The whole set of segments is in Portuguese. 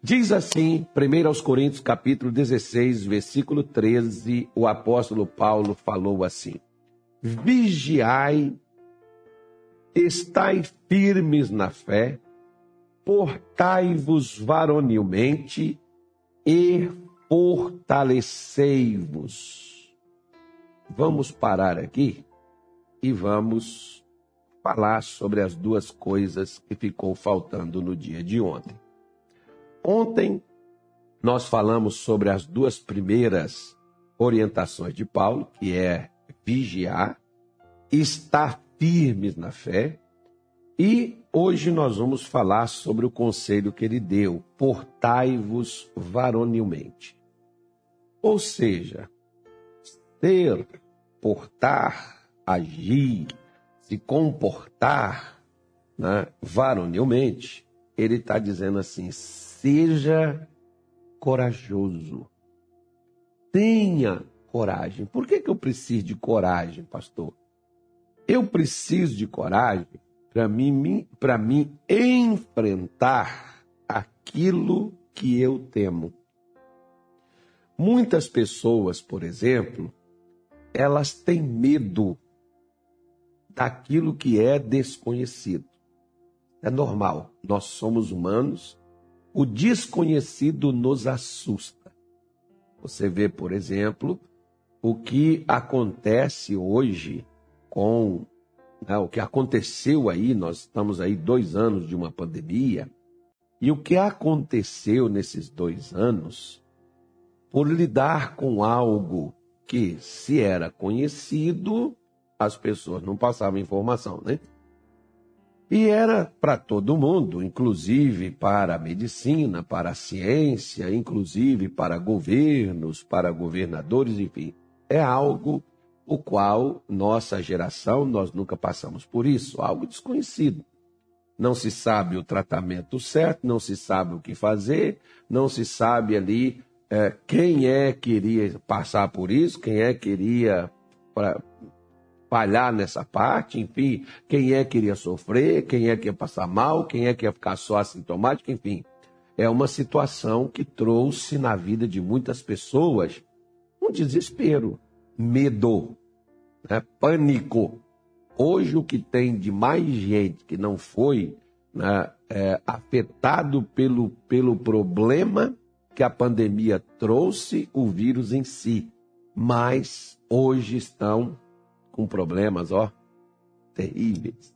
Diz assim, 1 aos Coríntios, capítulo 16, versículo 13, o apóstolo Paulo falou assim: Vigiai, estai firmes na fé, portai-vos varonilmente e fortalecei-vos. Vamos parar aqui e vamos falar sobre as duas coisas que ficou faltando no dia de ontem. Ontem nós falamos sobre as duas primeiras orientações de Paulo, que é vigiar, estar firmes na fé, e hoje nós vamos falar sobre o conselho que ele deu: portai-vos varonilmente. Ou seja, ser, portar, agir, se comportar né, varonilmente, ele está dizendo assim: seja corajoso. Tenha coragem. Por que, que eu preciso de coragem, pastor? Eu preciso de coragem para mim, para mim enfrentar aquilo que eu temo. Muitas pessoas, por exemplo, elas têm medo daquilo que é desconhecido. É normal, nós somos humanos, o desconhecido nos assusta. Você vê, por exemplo, o que acontece hoje com né, o que aconteceu aí, nós estamos aí dois anos de uma pandemia, e o que aconteceu nesses dois anos, por lidar com algo que, se era conhecido, as pessoas não passavam informação, né? E era para todo mundo, inclusive para a medicina, para a ciência, inclusive para governos, para governadores, enfim. É algo o qual nossa geração, nós nunca passamos por isso, algo desconhecido. Não se sabe o tratamento certo, não se sabe o que fazer, não se sabe ali é, quem é que iria passar por isso, quem é que iria pra, falhar nessa parte, enfim, quem é que iria sofrer, quem é que ia passar mal, quem é que ia ficar só assintomático, enfim. É uma situação que trouxe na vida de muitas pessoas um desespero, medo, né? pânico. Hoje o que tem de mais gente que não foi né, é, afetado pelo, pelo problema que a pandemia trouxe, o vírus em si, mas hoje estão com problemas, ó, terríveis.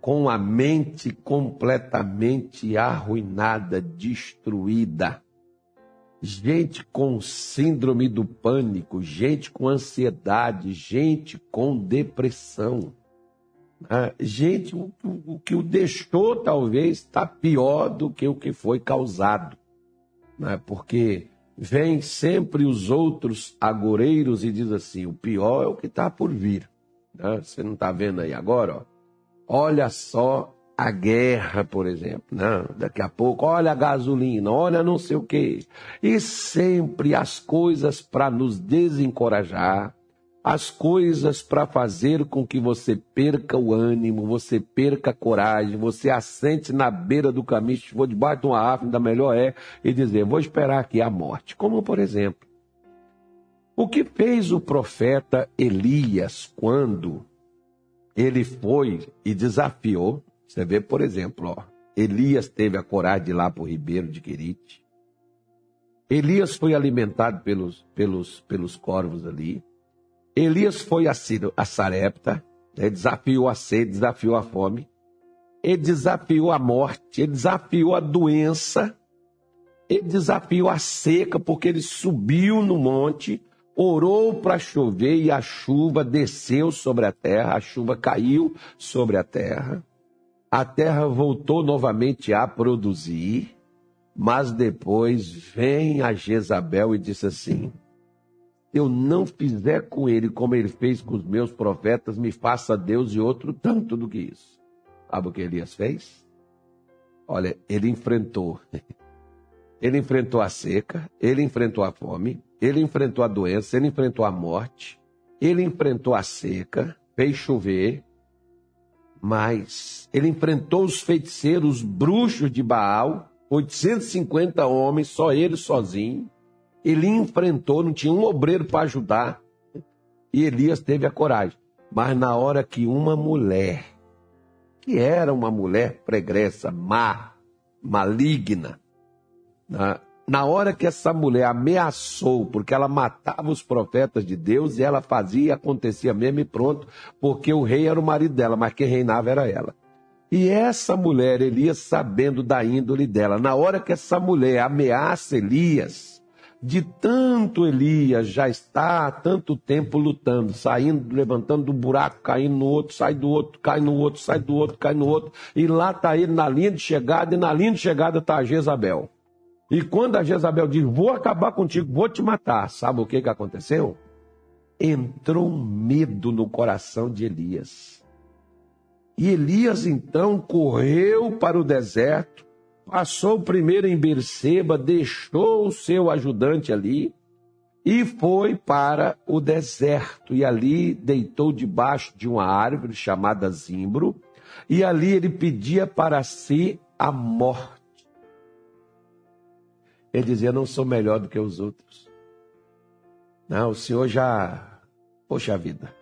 Com a mente completamente arruinada, destruída. Gente com síndrome do pânico, gente com ansiedade, gente com depressão. Né? Gente, o, o, que o deixou talvez está pior do que o que foi causado. Né? Porque vem sempre os outros agoreiros e diz assim: o pior é o que está por vir. Né? Você não está vendo aí agora? Ó. Olha só a guerra, por exemplo. Né? Daqui a pouco, olha a gasolina, olha não sei o quê. E sempre as coisas para nos desencorajar, as coisas para fazer com que você perca o ânimo, você perca a coragem, você assente na beira do caminho, se for debaixo de uma árvore, ainda melhor é, e dizer, vou esperar aqui a morte. Como, por exemplo, o que fez o profeta Elias quando ele foi e desafiou, você vê, por exemplo, ó, Elias teve a coragem de ir lá para o ribeiro de Querite. Elias foi alimentado pelos, pelos, pelos corvos ali. Elias foi a, a Sarepta, né, desafiou a sede, desafiou a fome, ele desafiou a morte, ele desafiou a doença, ele desafiou a seca, porque ele subiu no monte, orou para chover e a chuva desceu sobre a terra, a chuva caiu sobre a terra, a terra voltou novamente a produzir, mas depois vem a Jezabel e disse assim: eu não fizer com ele como ele fez com os meus profetas, me faça Deus e outro tanto do que isso. Sabe o que Elias fez? Olha, ele enfrentou. Ele enfrentou a seca, ele enfrentou a fome, ele enfrentou a doença, ele enfrentou a morte, ele enfrentou a seca, fez chover, mas ele enfrentou os feiticeiros, os bruxos de Baal, 850 homens, só ele sozinho. Ele enfrentou, não tinha um obreiro para ajudar. E Elias teve a coragem. Mas na hora que uma mulher, que era uma mulher pregressa, má, maligna, na, na hora que essa mulher ameaçou, porque ela matava os profetas de Deus e ela fazia, acontecia mesmo e pronto, porque o rei era o marido dela, mas quem reinava era ela. E essa mulher, Elias, sabendo da índole dela, na hora que essa mulher ameaça Elias, de tanto Elias já está há tanto tempo lutando, saindo, levantando do buraco, caindo no outro, sai do outro, cai no outro, sai do outro, cai no outro, e lá está ele na linha de chegada, e na linha de chegada está a Jezabel. E quando a Jezabel diz: Vou acabar contigo, vou te matar, sabe o que, que aconteceu? Entrou um medo no coração de Elias. E Elias então correu para o deserto, passou primeiro em Berseba, deixou o seu ajudante ali e foi para o deserto. E ali deitou debaixo de uma árvore chamada Zimbro, e ali ele pedia para si a morte. Ele dizia: Não sou melhor do que os outros. Não, o Senhor já. Poxa vida.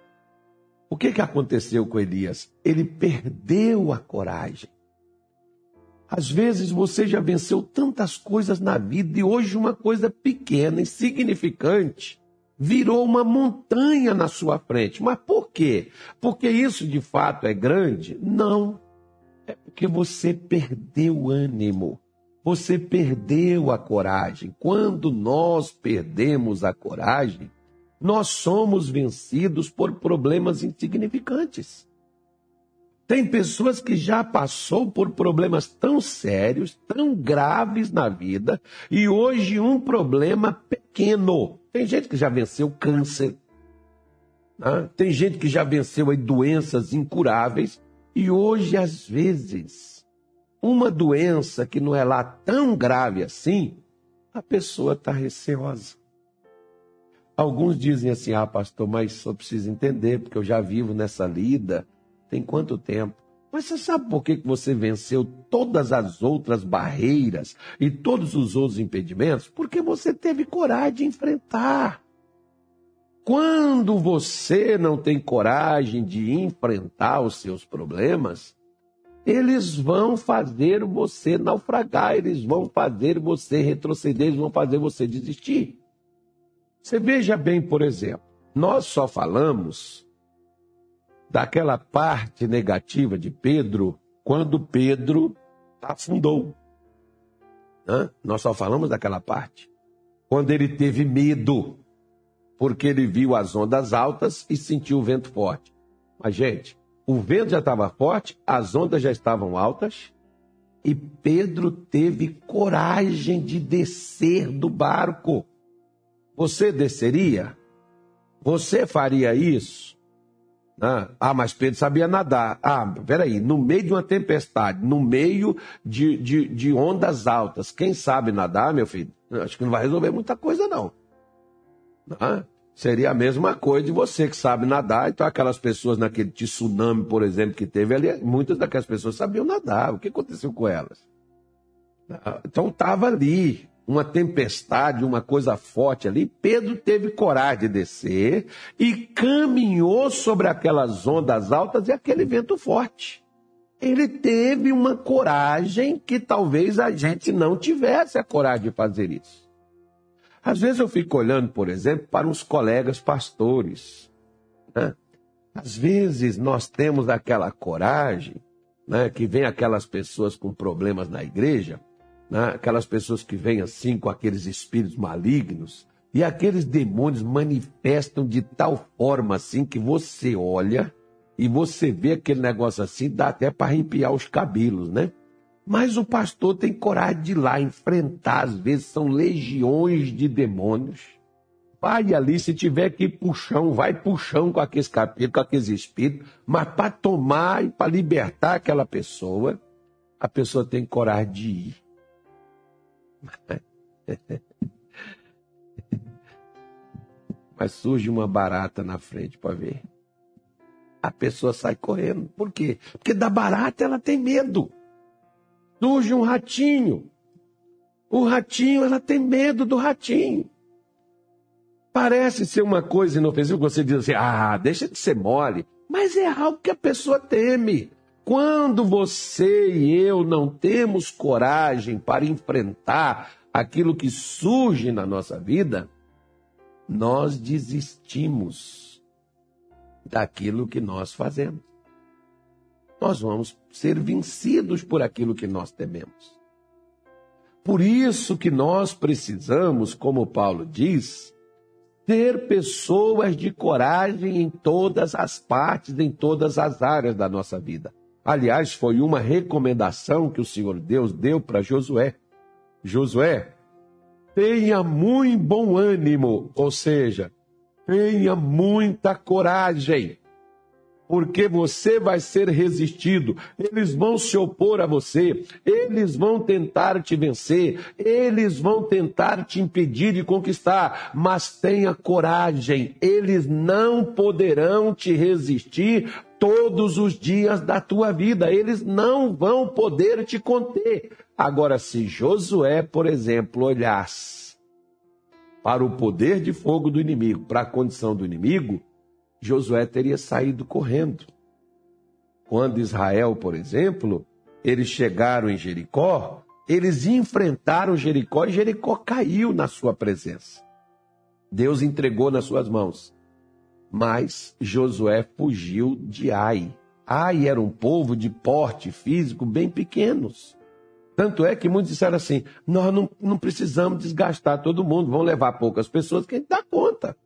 O que, que aconteceu com Elias? Ele perdeu a coragem. Às vezes você já venceu tantas coisas na vida e hoje uma coisa pequena, insignificante, virou uma montanha na sua frente. Mas por quê? Porque isso de fato é grande? Não. É porque você perdeu o ânimo. Você perdeu a coragem. Quando nós perdemos a coragem, nós somos vencidos por problemas insignificantes. Tem pessoas que já passou por problemas tão sérios, tão graves na vida, e hoje um problema pequeno. Tem gente que já venceu câncer, né? tem gente que já venceu aí, doenças incuráveis, e hoje, às vezes, uma doença que não é lá tão grave assim, a pessoa está receosa. Alguns dizem assim: ah, pastor, mas só preciso entender, porque eu já vivo nessa lida tem quanto tempo? Mas você sabe por que você venceu todas as outras barreiras e todos os outros impedimentos? Porque você teve coragem de enfrentar. Quando você não tem coragem de enfrentar os seus problemas, eles vão fazer você naufragar, eles vão fazer você retroceder, eles vão fazer você desistir. Você veja bem, por exemplo, nós só falamos daquela parte negativa de Pedro quando Pedro afundou. Hã? Nós só falamos daquela parte. Quando ele teve medo, porque ele viu as ondas altas e sentiu o vento forte. Mas, gente, o vento já estava forte, as ondas já estavam altas, e Pedro teve coragem de descer do barco. Você desceria? Você faria isso? Ah, ah, mas Pedro sabia nadar. Ah, peraí, no meio de uma tempestade, no meio de, de, de ondas altas, quem sabe nadar, meu filho? Acho que não vai resolver muita coisa, não. Ah, Seria a mesma coisa de você que sabe nadar. Então, aquelas pessoas naquele tsunami, por exemplo, que teve ali, muitas daquelas pessoas sabiam nadar. O que aconteceu com elas? Ah, então, estava ali uma tempestade, uma coisa forte ali. Pedro teve coragem de descer e caminhou sobre aquelas ondas altas e aquele vento forte. Ele teve uma coragem que talvez a gente não tivesse a coragem de fazer isso. Às vezes eu fico olhando, por exemplo, para uns colegas pastores. Né? Às vezes nós temos aquela coragem, né, que vem aquelas pessoas com problemas na igreja, né, aquelas pessoas que vêm assim com aqueles espíritos malignos, e aqueles demônios manifestam de tal forma assim que você olha e você vê aquele negócio assim, dá até para arrepiar os cabelos, né? Mas o pastor tem coragem de ir lá enfrentar, às vezes são legiões de demônios. Vai ali, se tiver que ir chão, vai chão com aqueles capítulos, com aqueles espíritos, mas para tomar e para libertar aquela pessoa, a pessoa tem coragem de ir. Mas surge uma barata na frente para ver. A pessoa sai correndo. Por quê? Porque da barata ela tem medo surge um ratinho. O ratinho, ela tem medo do ratinho. Parece ser uma coisa inofensiva, você diz assim, ah, deixa de ser mole. Mas é algo que a pessoa teme. Quando você e eu não temos coragem para enfrentar aquilo que surge na nossa vida, nós desistimos daquilo que nós fazemos. Nós vamos ser vencidos por aquilo que nós tememos. Por isso que nós precisamos, como Paulo diz, ter pessoas de coragem em todas as partes, em todas as áreas da nossa vida. Aliás, foi uma recomendação que o Senhor Deus deu para Josué. Josué, tenha muito bom ânimo, ou seja, tenha muita coragem, porque você vai ser resistido. Eles vão se opor a você, eles vão tentar te vencer, eles vão tentar te impedir de conquistar, mas tenha coragem, eles não poderão te resistir todos os dias da tua vida. Eles não vão poder te conter. Agora, se Josué, por exemplo, olhasse para o poder de fogo do inimigo, para a condição do inimigo, Josué teria saído correndo. Quando Israel, por exemplo, eles chegaram em Jericó, eles enfrentaram Jericó e Jericó caiu na sua presença. Deus entregou nas suas mãos. Mas Josué fugiu de Ai. Ai era um povo de porte físico bem pequenos. Tanto é que muitos disseram assim: nós não, não precisamos desgastar todo mundo, vão levar poucas pessoas que a gente dá conta.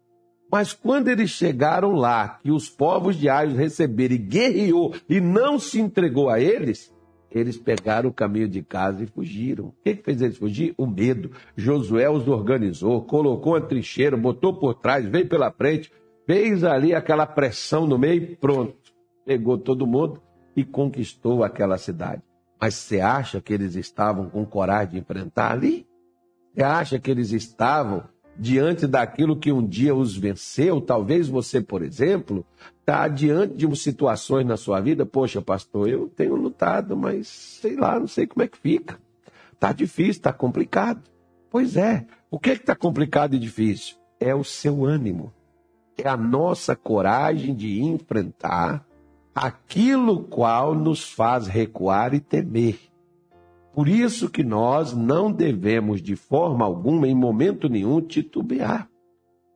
Mas quando eles chegaram lá, que os povos de Ai os receberam e guerreou e não se entregou a eles, eles pegaram o caminho de casa e fugiram. O que, que fez eles fugir? O medo. Josué os organizou, colocou a trincheira, botou por trás, veio pela frente, fez ali aquela pressão no meio, pronto. Pegou todo mundo e conquistou aquela cidade. Mas você acha que eles estavam com coragem de enfrentar ali? Você acha que eles estavam diante daquilo que um dia os venceu? Talvez você, por exemplo, está diante de situações na sua vida. Poxa, pastor, eu tenho lutado, mas sei lá, não sei como é que fica. Está difícil, está complicado. Pois é. O que é está complicado e difícil? É o seu ânimo é a nossa coragem de enfrentar aquilo qual nos faz recuar e temer. Por isso que nós não devemos de forma alguma, em momento nenhum, titubear.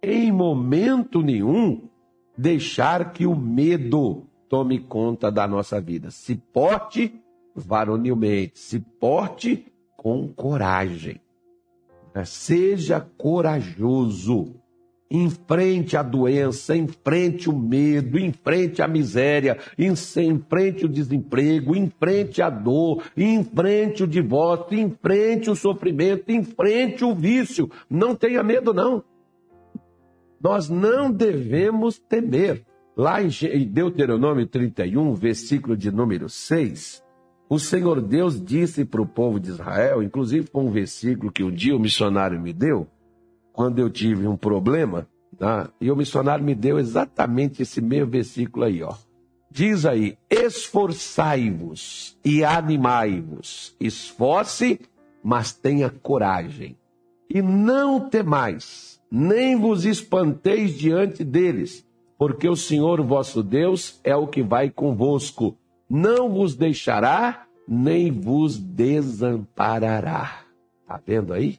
Em momento nenhum, deixar que o medo tome conta da nossa vida. Se porte varonilmente, se porte com coragem. Seja corajoso enfrente a doença, enfrente o medo, enfrente a miséria, enfrente o desemprego, enfrente a dor, enfrente o divórcio, enfrente o sofrimento, enfrente o vício. Não tenha medo, não. Nós não devemos temer. Lá em Deuteronômio 31, versículo de número 6, o Senhor Deus disse para o povo de Israel, inclusive com um versículo que um dia o missionário me deu, quando eu tive um problema, tá? e o missionário me deu exatamente esse mesmo versículo aí, ó. Diz aí: esforçai-vos e animai-vos, esforce, mas tenha coragem, e não temais, nem vos espanteis diante deles, porque o Senhor vosso Deus é o que vai convosco, não vos deixará, nem vos desamparará. Tá vendo aí?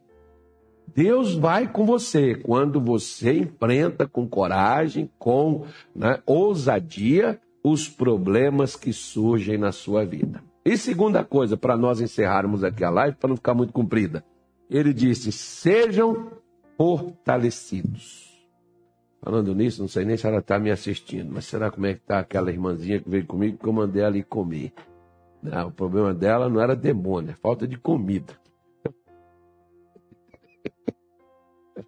Deus vai com você quando você enfrenta com coragem, com né, ousadia, os problemas que surgem na sua vida. E segunda coisa, para nós encerrarmos aqui a live, para não ficar muito comprida, ele disse: sejam fortalecidos. Falando nisso, não sei nem se ela está me assistindo, mas será como é que está aquela irmãzinha que veio comigo que eu mandei ela ir comer? Não, o problema dela não era demônio, é falta de comida.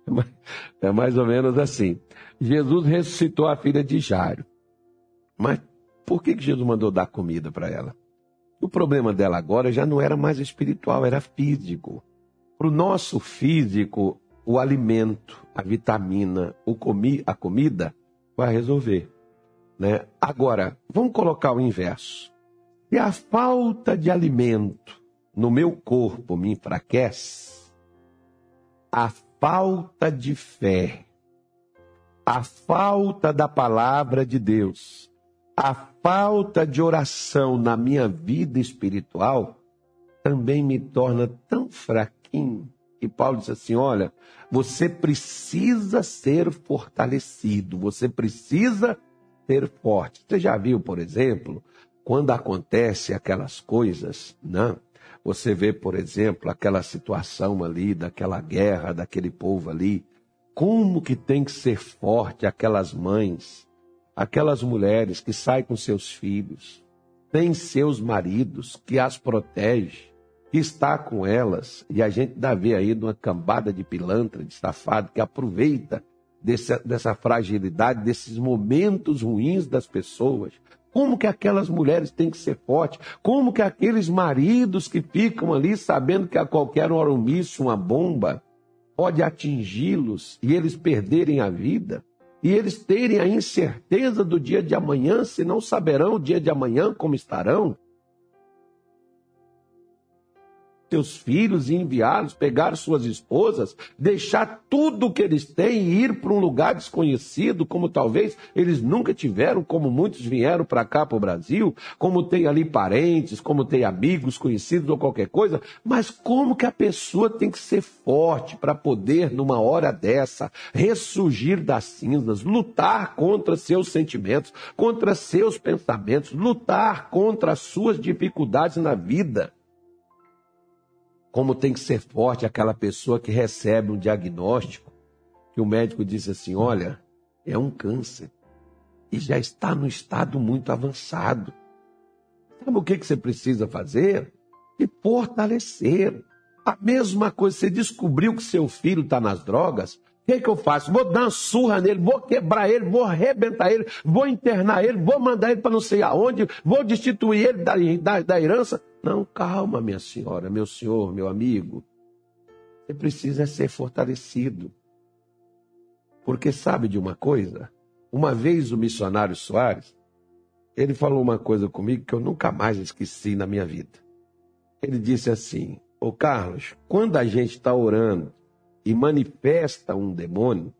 É mais ou menos assim. Jesus ressuscitou a filha de Jairo. Mas por que Jesus mandou dar comida para ela? O problema dela agora já não era mais espiritual, era físico. Para o nosso físico, o alimento, a vitamina, o comi, a comida vai resolver. Né? Agora, vamos colocar o inverso. Se a falta de alimento no meu corpo me enfraquece, a falta de fé, a falta da palavra de Deus, a falta de oração na minha vida espiritual também me torna tão fraquinho. E Paulo diz assim: olha, você precisa ser fortalecido, você precisa ser forte. Você já viu, por exemplo, quando acontece aquelas coisas, né? Você vê, por exemplo, aquela situação ali, daquela guerra, daquele povo ali, como que tem que ser forte aquelas mães, aquelas mulheres que saem com seus filhos, têm seus maridos que as protege, que está com elas, e a gente dá ver aí uma cambada de pilantra, de safado, que aproveita dessa fragilidade, desses momentos ruins das pessoas, como que aquelas mulheres têm que ser fortes? Como que aqueles maridos que ficam ali sabendo que a qualquer hora um míssil, uma bomba, pode atingi-los e eles perderem a vida? E eles terem a incerteza do dia de amanhã, se não saberão o dia de amanhã como estarão? Seus filhos e enviá-los, pegar suas esposas, deixar tudo o que eles têm e ir para um lugar desconhecido, como talvez eles nunca tiveram, como muitos vieram para cá, para o Brasil, como tem ali parentes, como tem amigos, conhecidos ou qualquer coisa, mas como que a pessoa tem que ser forte para poder, numa hora dessa, ressurgir das cinzas, lutar contra seus sentimentos, contra seus pensamentos, lutar contra as suas dificuldades na vida como tem que ser forte aquela pessoa que recebe um diagnóstico que o médico diz assim: olha, é um câncer e já está no estado muito avançado. Sabe o que, que você precisa fazer? E fortalecer. A mesma coisa, você descobriu que seu filho está nas drogas, o que, que eu faço? Vou dar uma surra nele, vou quebrar ele, vou arrebentar ele, vou internar ele, vou mandar ele para não sei aonde, vou destituir ele da, da, da herança. Não, calma, minha senhora, meu senhor, meu amigo. Você precisa ser fortalecido. Porque sabe de uma coisa? Uma vez o missionário Soares, ele falou uma coisa comigo que eu nunca mais esqueci na minha vida. Ele disse assim: Ô Carlos, quando a gente está orando e manifesta um demônio,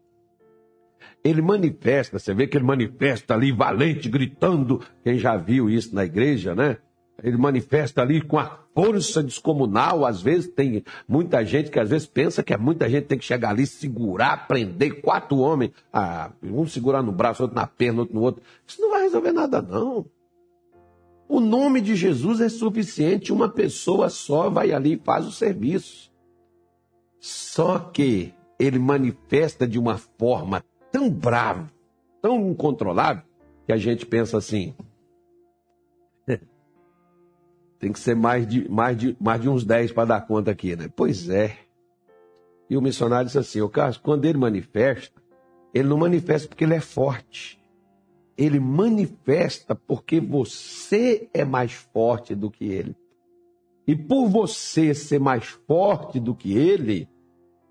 ele manifesta, você vê que ele manifesta ali valente, gritando. Quem já viu isso na igreja, né? ele manifesta ali com a força descomunal. Às vezes tem muita gente que às vezes pensa que é muita gente tem que chegar ali, segurar, prender quatro homens, ah, um segurar no braço, outro na perna, outro no outro. Isso não vai resolver nada, não. O nome de Jesus é suficiente, uma pessoa só vai ali e faz o serviço. Só que ele manifesta de uma forma tão brava, tão incontrolável, que a gente pensa assim: tem que ser mais de, mais de, mais de uns 10 para dar conta aqui, né? Pois é. E o missionário disse assim, o Carlos, quando ele manifesta, ele não manifesta porque ele é forte. Ele manifesta porque você é mais forte do que ele. E por você ser mais forte do que ele,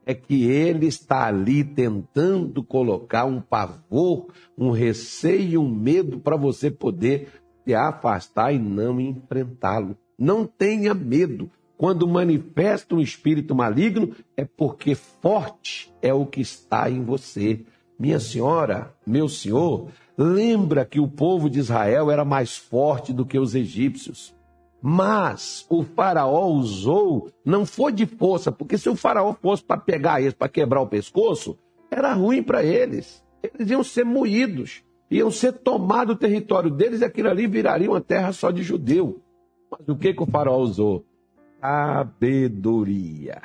é que ele está ali tentando colocar um pavor, um receio, um medo para você poder se afastar e não enfrentá-lo. Não tenha medo. Quando manifesta um espírito maligno, é porque forte é o que está em você. Minha senhora, meu senhor, lembra que o povo de Israel era mais forte do que os egípcios. Mas o faraó usou, não foi de força, porque se o faraó fosse para pegar eles, para quebrar o pescoço, era ruim para eles. Eles iam ser moídos iam ser tomado o território deles e aquilo ali viraria uma terra só de judeu. Mas o que, que o faraó usou? Sabedoria.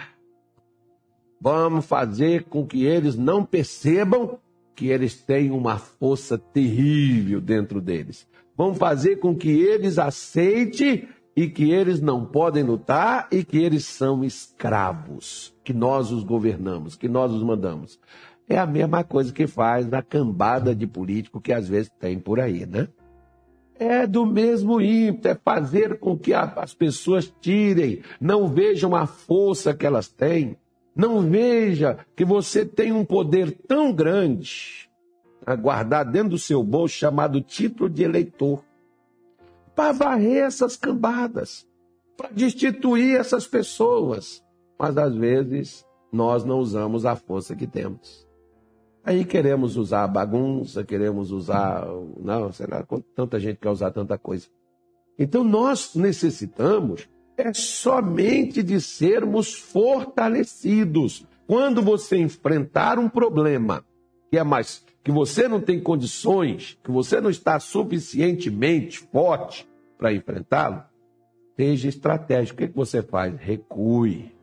Vamos fazer com que eles não percebam que eles têm uma força terrível dentro deles. Vamos fazer com que eles aceitem e que eles não podem lutar e que eles são escravos, que nós os governamos, que nós os mandamos. É a mesma coisa que faz na cambada de político que às vezes tem por aí, né? É do mesmo ímpeto, é fazer com que as pessoas tirem, não vejam a força que elas têm, não veja que você tem um poder tão grande a guardar dentro do seu bolso chamado título de eleitor, para varrer essas cambadas, para destituir essas pessoas. Mas às vezes nós não usamos a força que temos. Aí queremos usar a bagunça, queremos usar. Não, será tanta gente quer usar tanta coisa. Então nós necessitamos é somente de sermos fortalecidos. Quando você enfrentar um problema que é mais que você não tem condições, que você não está suficientemente forte para enfrentá-lo, seja estratégico. O que você faz? Recue.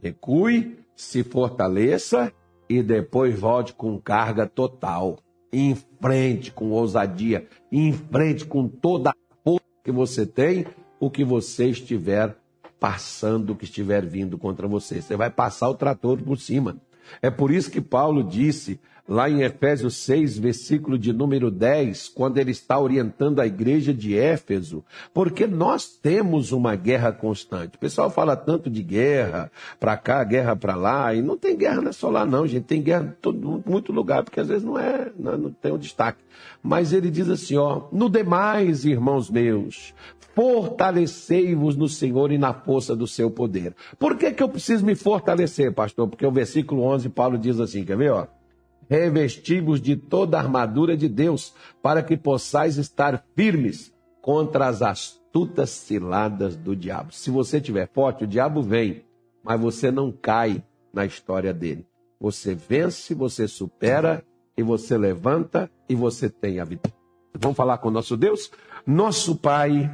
Recue, se fortaleça e depois volte com carga total. Em frente com ousadia, em frente com toda a força que você tem, o que você estiver passando, o que estiver vindo contra você. Você vai passar o trator por cima. É por isso que Paulo disse lá em Efésios 6, versículo de número 10, quando ele está orientando a igreja de Éfeso, porque nós temos uma guerra constante. O pessoal fala tanto de guerra, para cá, guerra para lá, e não tem guerra não é só lá não, gente, tem guerra em todo, muito lugar, porque às vezes não é, não, não tem um destaque. Mas ele diz assim, ó, no demais, irmãos meus, fortalecei-vos no Senhor e na força do seu poder. Por que, que eu preciso me fortalecer, pastor? Porque o versículo 11, Paulo diz assim, quer ver? Ó? Revestivos de toda a armadura de Deus, para que possais estar firmes contra as astutas ciladas do diabo. Se você estiver forte, o diabo vem, mas você não cai na história dele. Você vence, você supera e você levanta e você tem a vitória. Vamos falar com nosso Deus? Nosso Pai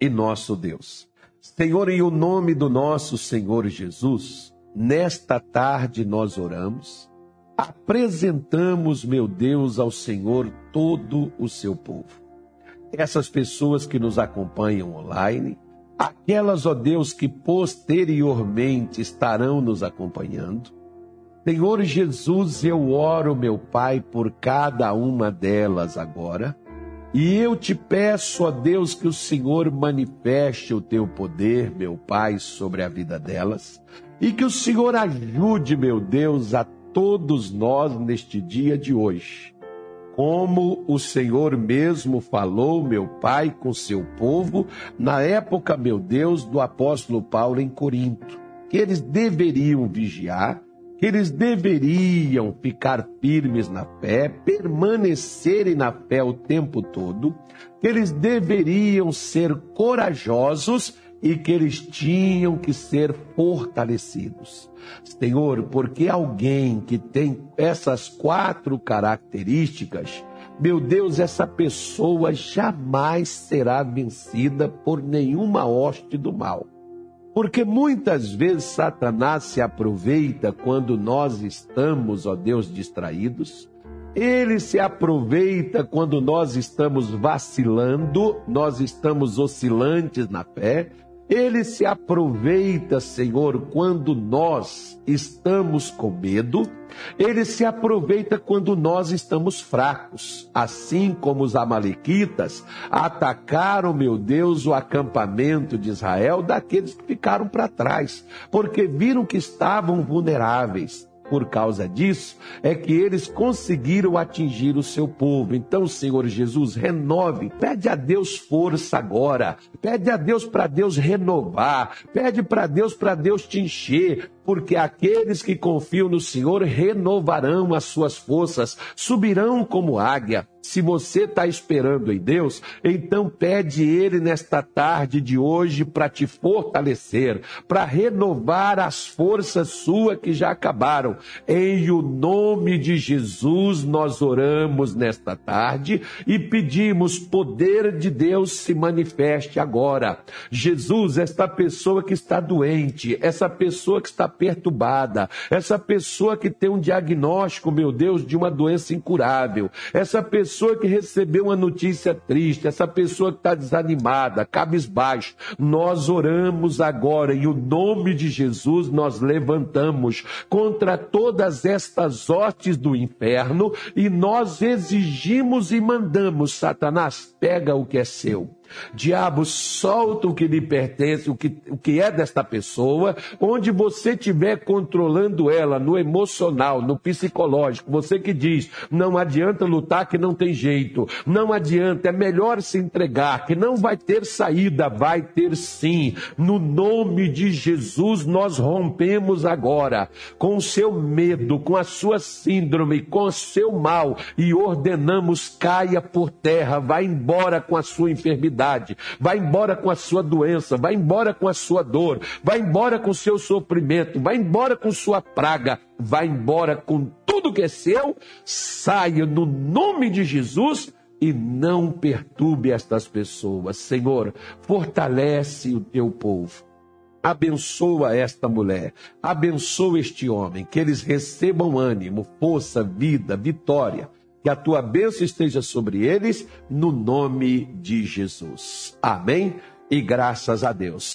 e nosso Deus. Senhor, em o nome do nosso Senhor Jesus, nesta tarde nós oramos, apresentamos, meu Deus, ao Senhor todo o seu povo. Essas pessoas que nos acompanham online, aquelas, ó Deus, que posteriormente estarão nos acompanhando. Senhor Jesus, eu oro, meu Pai, por cada uma delas agora e eu te peço, ó Deus, que o Senhor manifeste o teu poder, meu Pai, sobre a vida delas, e que o Senhor ajude, meu Deus, a todos nós neste dia de hoje. Como o Senhor mesmo falou, meu Pai, com seu povo, na época, meu Deus, do apóstolo Paulo em Corinto, que eles deveriam vigiar, que eles deveriam ficar firmes na fé, permanecerem na fé o tempo todo, que eles deveriam ser corajosos e que eles tinham que ser fortalecidos. Senhor, porque alguém que tem essas quatro características, meu Deus, essa pessoa jamais será vencida por nenhuma hoste do mal. Porque muitas vezes Satanás se aproveita quando nós estamos, ó Deus, distraídos. Ele se aproveita quando nós estamos vacilando, nós estamos oscilantes na fé. Ele se aproveita, Senhor, quando nós estamos com medo. Ele se aproveita quando nós estamos fracos. Assim como os Amalequitas atacaram, meu Deus, o acampamento de Israel daqueles que ficaram para trás, porque viram que estavam vulneráveis por causa disso, é que eles conseguiram atingir o seu povo. Então, Senhor Jesus, renove, pede a Deus força agora, pede a Deus para Deus renovar, pede para Deus para Deus te encher, porque aqueles que confiam no Senhor renovarão as suas forças, subirão como águia. Se você está esperando em Deus, então pede Ele nesta tarde de hoje para te fortalecer, para renovar as forças suas que já acabaram. Em o nome de Jesus, nós oramos nesta tarde e pedimos poder de Deus se manifeste agora. Jesus, esta pessoa que está doente, essa pessoa que está perturbada, essa pessoa que tem um diagnóstico, meu Deus, de uma doença incurável, essa pessoa que recebeu uma notícia triste, essa pessoa que está desanimada, cabisbaixo, nós oramos agora e o nome de Jesus nós levantamos contra todas estas hostes do inferno e nós exigimos e mandamos, Satanás, pega o que é seu. Diabo, solta o que lhe pertence, o que, o que é desta pessoa, onde você estiver controlando ela no emocional, no psicológico. Você que diz, não adianta lutar que não tem jeito, não adianta, é melhor se entregar, que não vai ter saída, vai ter sim. No nome de Jesus, nós rompemos agora com o seu medo, com a sua síndrome, com o seu mal e ordenamos caia por terra, vá embora com a sua enfermidade enfermidade, vai embora com a sua doença, vai embora com a sua dor, vai embora com o seu sofrimento, vai embora com sua praga, vai embora com tudo que é seu, saia no nome de Jesus e não perturbe estas pessoas. Senhor, fortalece o teu povo. Abençoa esta mulher, abençoa este homem, que eles recebam ânimo, força, vida, vitória que a tua bênção esteja sobre eles, no nome de Jesus. Amém e graças a Deus.